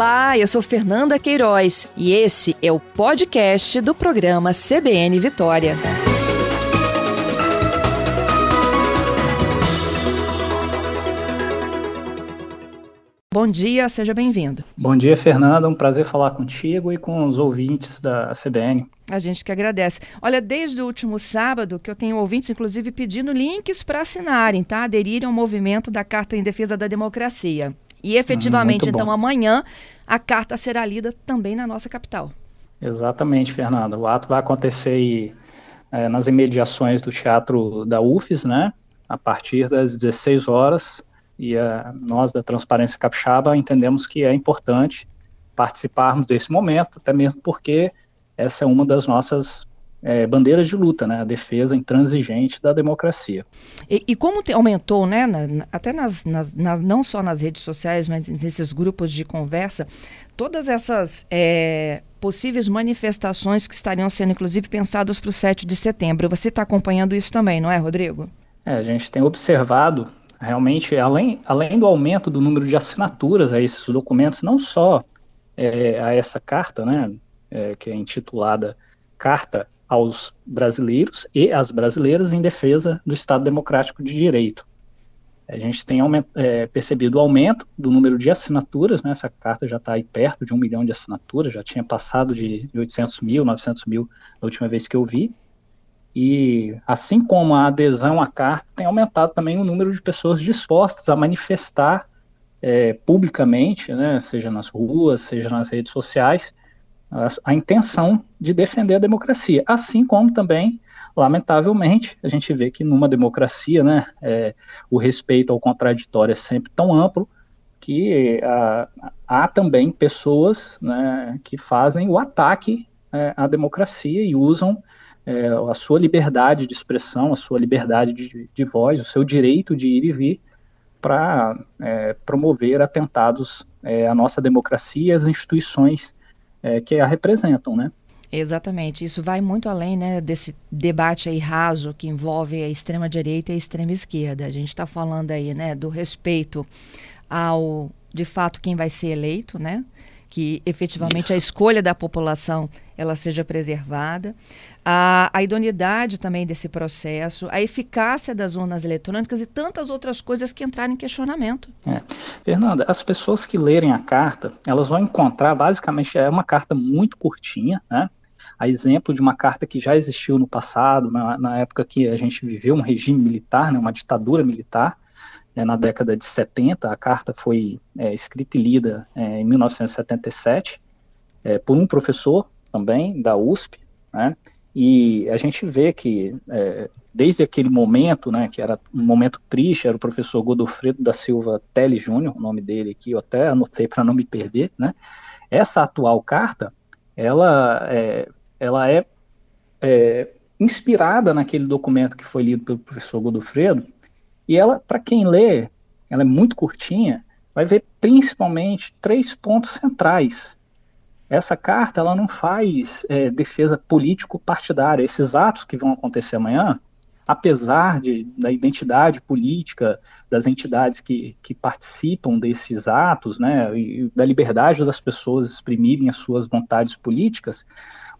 Olá, eu sou Fernanda Queiroz e esse é o podcast do programa CBN Vitória. Bom dia, seja bem-vindo. Bom dia, Fernanda. Um prazer falar contigo e com os ouvintes da CBN. A gente que agradece. Olha, desde o último sábado que eu tenho ouvintes, inclusive, pedindo links para assinarem, tá? Aderirem ao movimento da Carta em Defesa da Democracia. E efetivamente, hum, então, amanhã, a carta será lida também na nossa capital. Exatamente, Fernanda. O ato vai acontecer aí, é, nas imediações do Teatro da UFES, né? A partir das 16 horas e uh, nós da Transparência Capixaba entendemos que é importante participarmos desse momento, até mesmo porque essa é uma das nossas é, bandeiras de luta, né, a defesa intransigente da democracia. E, e como te, aumentou, né, na, na, até nas, nas, não só nas redes sociais, mas nesses grupos de conversa, todas essas é, possíveis manifestações que estariam sendo, inclusive, pensadas para o 7 de setembro. Você está acompanhando isso também, não é, Rodrigo? É, a gente tem observado realmente, além, além do aumento do número de assinaturas a esses documentos, não só é, a essa carta, né, é, que é intitulada Carta aos Brasileiros e às Brasileiras em Defesa do Estado Democrático de Direito. A gente tem é, percebido o aumento do número de assinaturas, né, essa carta já está aí perto de um milhão de assinaturas, já tinha passado de, de 800 mil, 900 mil da última vez que eu vi, e assim como a adesão à carta, tem aumentado também o número de pessoas dispostas a manifestar é, publicamente, né, seja nas ruas, seja nas redes sociais, a, a, intenção de defender a democracia. Assim como também, lamentavelmente, a gente vê que numa democracia né, é, o respeito ao contraditório é sempre tão amplo que a, há também pessoas né, que fazem o ataque é, à democracia e usam é, a sua liberdade de expressão, a sua liberdade de, de voz, o seu direito de ir e vir para é, promover atentados é, à nossa democracia e às instituições é, que a representam, né? Exatamente, isso vai muito além né, desse debate aí raso que envolve a extrema direita e a extrema esquerda. A gente está falando aí né, do respeito ao, de fato, quem vai ser eleito, né? Que efetivamente a escolha da população ela seja preservada, a, a, idoneidade também desse processo, a eficácia das urnas eletrônicas e tantas outras coisas que entraram em questionamento. É. Fernanda, as pessoas que lerem a carta, elas vão encontrar, basicamente, é uma carta muito curtinha, né? A exemplo de uma carta que já existiu no passado, na, na época que a gente viveu um regime militar, né, uma ditadura militar, é, na década de 70. A carta foi é, escrita e lida é, em 1977 é, por um professor também da USP, né? E a gente vê que é, desde aquele momento, né, que era um momento triste, era o professor Godofredo da Silva Tele Júnior, o nome dele aqui, eu até anotei para não me perder, né? Essa atual carta, ela é, ela é, é inspirada naquele documento que foi lido pelo professor Godofredo, e ela, para quem lê, ela é muito curtinha, vai ver principalmente três pontos centrais. Essa carta ela não faz é, defesa político-partidária. Esses atos que vão acontecer amanhã, apesar de, da identidade política das entidades que, que participam desses atos, né, e da liberdade das pessoas exprimirem as suas vontades políticas,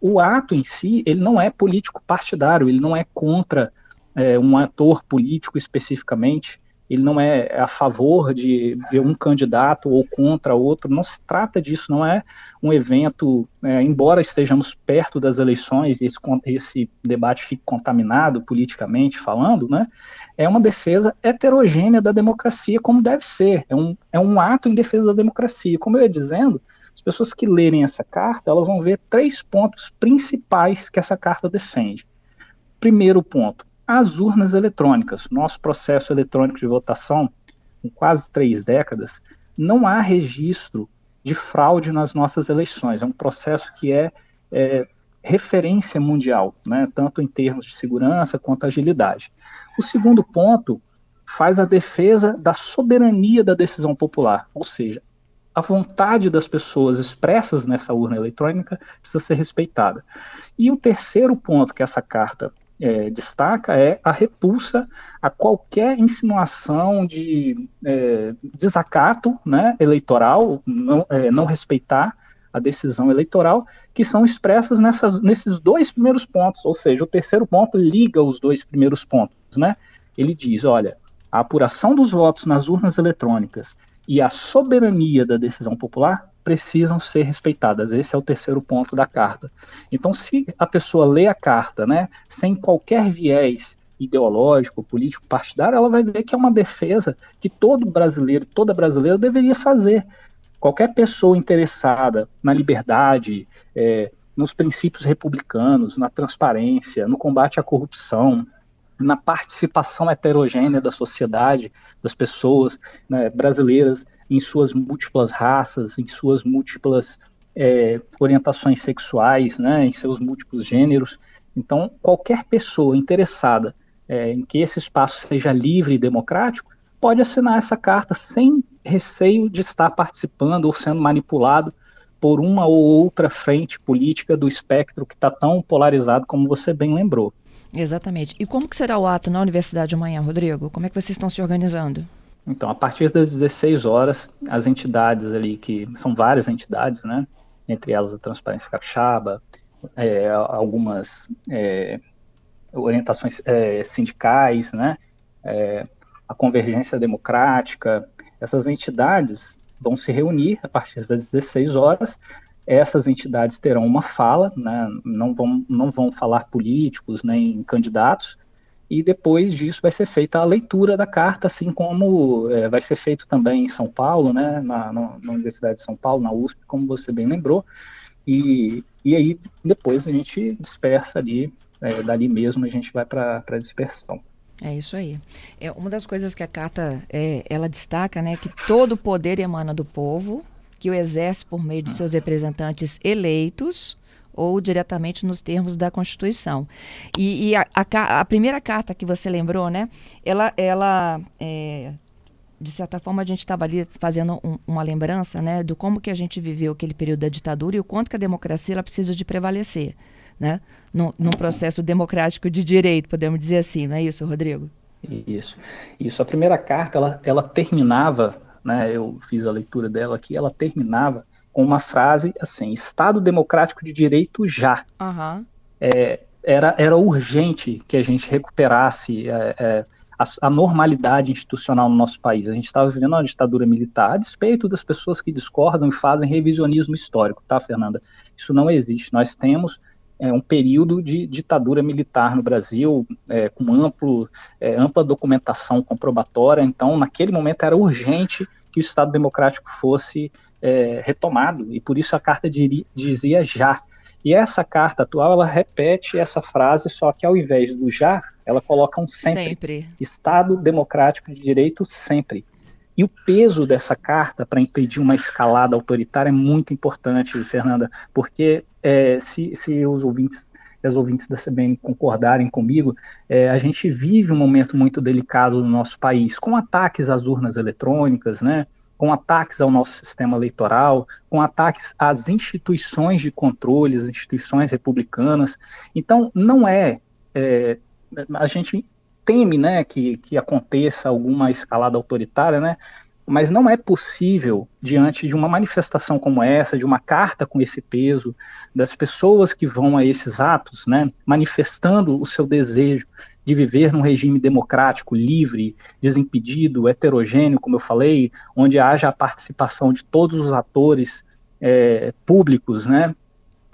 o ato em si ele não é político partidário, ele não é contra é, um ator político especificamente, ele não é a favor de, de, um candidato ou contra outro, não se trata disso, não é um evento, é, embora estejamos perto das eleições e esse, esse, debate fique contaminado politicamente falando, né, é uma defesa heterogênea da democracia, como deve ser, é um, é um ato em defesa da democracia. Como eu ia dizendo, as pessoas que lerem essa carta, elas vão ver três pontos principais que essa carta defende. Primeiro ponto, as urnas eletrônicas. Nosso processo eletrônico de votação, com quase três décadas, não há registro de fraude nas nossas eleições. É um processo que é, é referência mundial, né, tanto em termos de segurança quanto agilidade. O segundo ponto faz a defesa da soberania da decisão popular, ou seja, a vontade das pessoas expressas nessa urna eletrônica precisa ser respeitada. E o terceiro ponto que essa carta é, destaca é a repulsa a qualquer insinuação de é, desacato né, eleitoral, não, é, não, respeitar a decisão eleitoral, que são expressas nessas, nesses dois primeiros pontos, ou seja, o terceiro ponto liga os dois primeiros pontos. Né? Ele diz: olha, a apuração dos votos nas urnas eletrônicas e a soberania da decisão popular precisam ser respeitadas. Esse é o terceiro ponto da carta. Então, se a pessoa lê a carta, né, sem qualquer viés ideológico, político, partidário, ela vai ver que é uma defesa que todo brasileiro, toda brasileira deveria fazer. Qualquer pessoa interessada na liberdade, é, nos princípios republicanos, na transparência, no combate à corrupção, na participação heterogênea da sociedade, das pessoas né, brasileiras em suas múltiplas raças, em suas múltiplas é, orientações sexuais, né, em seus múltiplos gêneros. Então, qualquer pessoa interessada é, em que esse espaço seja livre e democrático pode assinar essa carta sem receio de estar participando ou sendo manipulado por uma ou outra frente política do espectro que está tão polarizado como você bem lembrou. Exatamente. E como que será o ato na universidade amanhã, Rodrigo? Como é que vocês estão se organizando? Então, a partir das 16 horas, as entidades ali, que são várias entidades, né? Entre elas a Transparência Capixaba, é, algumas é, orientações é, sindicais, né? É, a Convergência Democrática, essas entidades vão se reunir a partir das 16 horas essas entidades terão uma fala, né, não, vão, não vão falar políticos nem candidatos, e depois disso vai ser feita a leitura da carta, assim como é, vai ser feito também em São Paulo, né, na, na, Universidade de São Paulo, na USP, como você bem lembrou, e, e aí depois a gente dispersa ali, é, dali mesmo a gente vai para a dispersão. É isso aí. É uma das coisas que a carta é, ela destaca, né, que todo poder emana do povo, que o exerce por meio de seus representantes eleitos ou diretamente nos termos da Constituição. E, e a, a, a, primeira carta que você lembrou, né? Ela, ela é, de certa forma, a gente estava ali fazendo um, uma lembrança, né, do como que a gente viveu aquele período da ditadura e o quanto que a democracia ela precisa de prevalecer, né, num, processo democrático de direito, podemos dizer assim, não é isso, Rodrigo? Isso. Isso. A primeira carta, ela, ela terminava né, eu fiz a leitura dela aqui, ela terminava com uma frase assim: Estado democrático de direito já. Uhum. É, era, era urgente que a gente recuperasse é, é, a, a, normalidade institucional no nosso país. A gente estava vivendo uma ditadura militar, a despeito das pessoas que discordam e fazem revisionismo histórico, tá, Fernanda? Isso não existe. Nós temos é, um período de ditadura militar no Brasil, é, com amplo, é, ampla documentação comprobatória, então naquele momento era urgente que o Estado Democrático fosse é, retomado, e por isso a carta diri, dizia já. E essa carta atual, ela repete essa frase, só que ao invés do já, ela coloca um sempre. sempre. Estado Democrático de Direito sempre. E o peso dessa carta para impedir uma escalada autoritária é muito importante, Fernanda, porque é, se, se os ouvintes as ouvintes da CBN concordarem comigo, é, a gente vive um momento muito delicado no nosso país, com ataques às urnas eletrônicas, né, com ataques ao nosso sistema eleitoral, com ataques às instituições de controle, as instituições republicanas. Então, não é, é a gente teme né, que, que aconteça alguma escalada autoritária, né, mas não é possível, diante de uma manifestação como essa, de uma carta com esse peso, das pessoas que vão a esses atos, né, manifestando o seu desejo de viver num regime democrático, livre, desimpedido, heterogêneo, como eu falei, onde haja a participação de todos os atores é, públicos, né,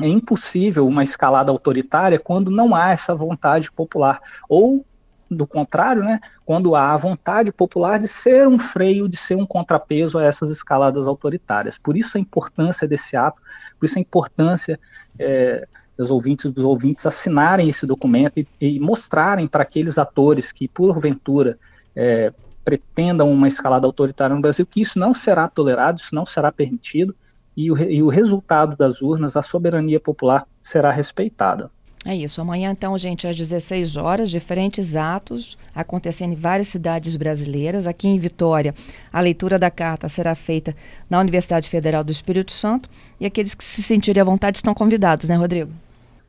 é impossível uma escalada autoritária quando não há essa vontade popular, ou do contrário, né, quando há a vontade popular de ser um freio, de ser um contrapeso a essas escaladas autoritárias. Por isso a importância desse ato, por isso a importância é, dos ouvintes dos ouvintes assinarem esse documento e, e mostrarem para aqueles atores que, porventura, é, pretendam uma escalada autoritária no Brasil, que isso não será tolerado, isso não será permitido, e o, e o resultado das urnas, a soberania popular, será respeitada. É isso. Amanhã, então, gente, às 16 horas, diferentes atos acontecendo em várias cidades brasileiras. Aqui em Vitória, a leitura da carta será feita na Universidade Federal do Espírito Santo. E aqueles que se sentirem à vontade estão convidados, né, Rodrigo?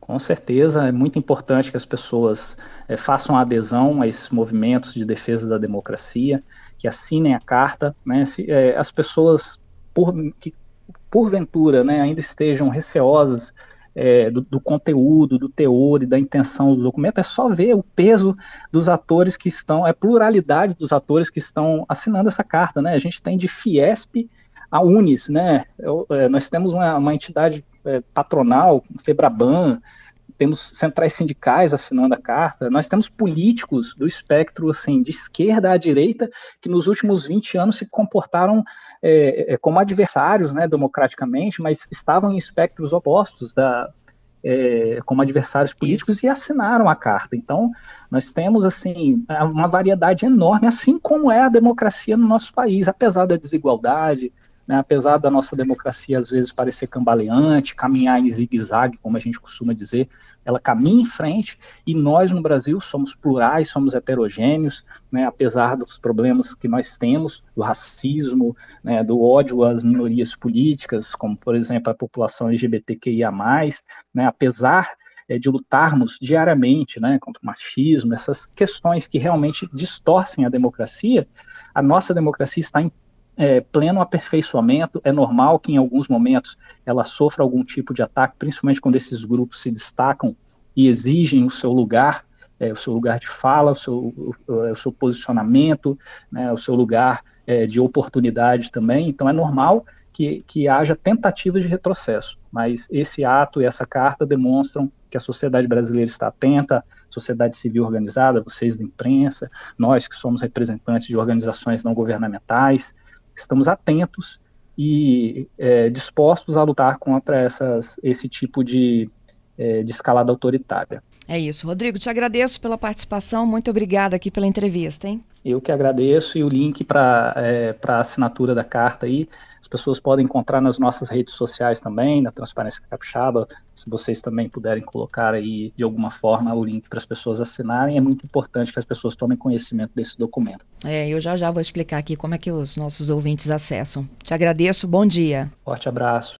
Com certeza, é muito importante que as pessoas é, façam adesão a esses movimentos de defesa da democracia, que assinem a carta. Né? Se, é, as pessoas, por, que porventura né, ainda estejam receosas é, do, do, conteúdo, do teor e da intenção do documento, é só ver o peso dos atores que estão, a pluralidade dos atores que estão assinando essa carta. Né? A gente tem de Fiesp a Unis, né? Eu, é, nós temos uma, uma entidade é, patronal, Febraban, temos centrais sindicais assinando a carta, nós temos políticos do espectro assim, de esquerda à direita que nos últimos 20 anos se comportaram é, é, como adversários né, democraticamente, mas estavam em espectros opostos da, é, como adversários políticos Isso. e assinaram a carta. Então, nós temos assim uma variedade enorme, assim como é a democracia no nosso país, apesar da desigualdade, né, apesar da nossa democracia às vezes parecer cambaleante, caminhar em zigue-zague, como a gente costuma dizer, ela caminha em frente e nós no Brasil somos plurais, somos heterogêneos, né, apesar dos problemas que nós temos, do racismo, né, do ódio às minorias políticas, como por exemplo a população LGBTQIA+, né, apesar é, de lutarmos diariamente né, contra o machismo, essas questões que realmente distorcem a democracia, a nossa democracia está em é, pleno aperfeiçoamento. É normal que em alguns momentos ela sofra algum tipo de ataque, principalmente quando esses grupos se destacam e exigem o seu lugar, é, o seu lugar de fala, o seu, o, o seu posicionamento, né, o seu lugar é, de oportunidade também. Então é normal que, que haja tentativas de retrocesso, mas esse ato e essa carta demonstram que a sociedade brasileira está atenta, sociedade civil organizada, vocês da imprensa, nós que somos representantes de organizações não governamentais, estamos atentos e é, dispostos a lutar contra essas, esse tipo de, é, de escalada autoritária. É isso. Rodrigo, te agradeço pela participação. Muito obrigada aqui pela entrevista, hein? Eu que agradeço e o link para é, a assinatura da carta aí, as pessoas podem encontrar nas nossas redes sociais também, na Transparência Capixaba, se vocês também puderem colocar aí de alguma forma o link para as pessoas assinarem, é muito importante que as pessoas tomem conhecimento desse documento. É, eu já já vou explicar aqui como é que os nossos ouvintes acessam. Te agradeço, bom dia. Forte abraço.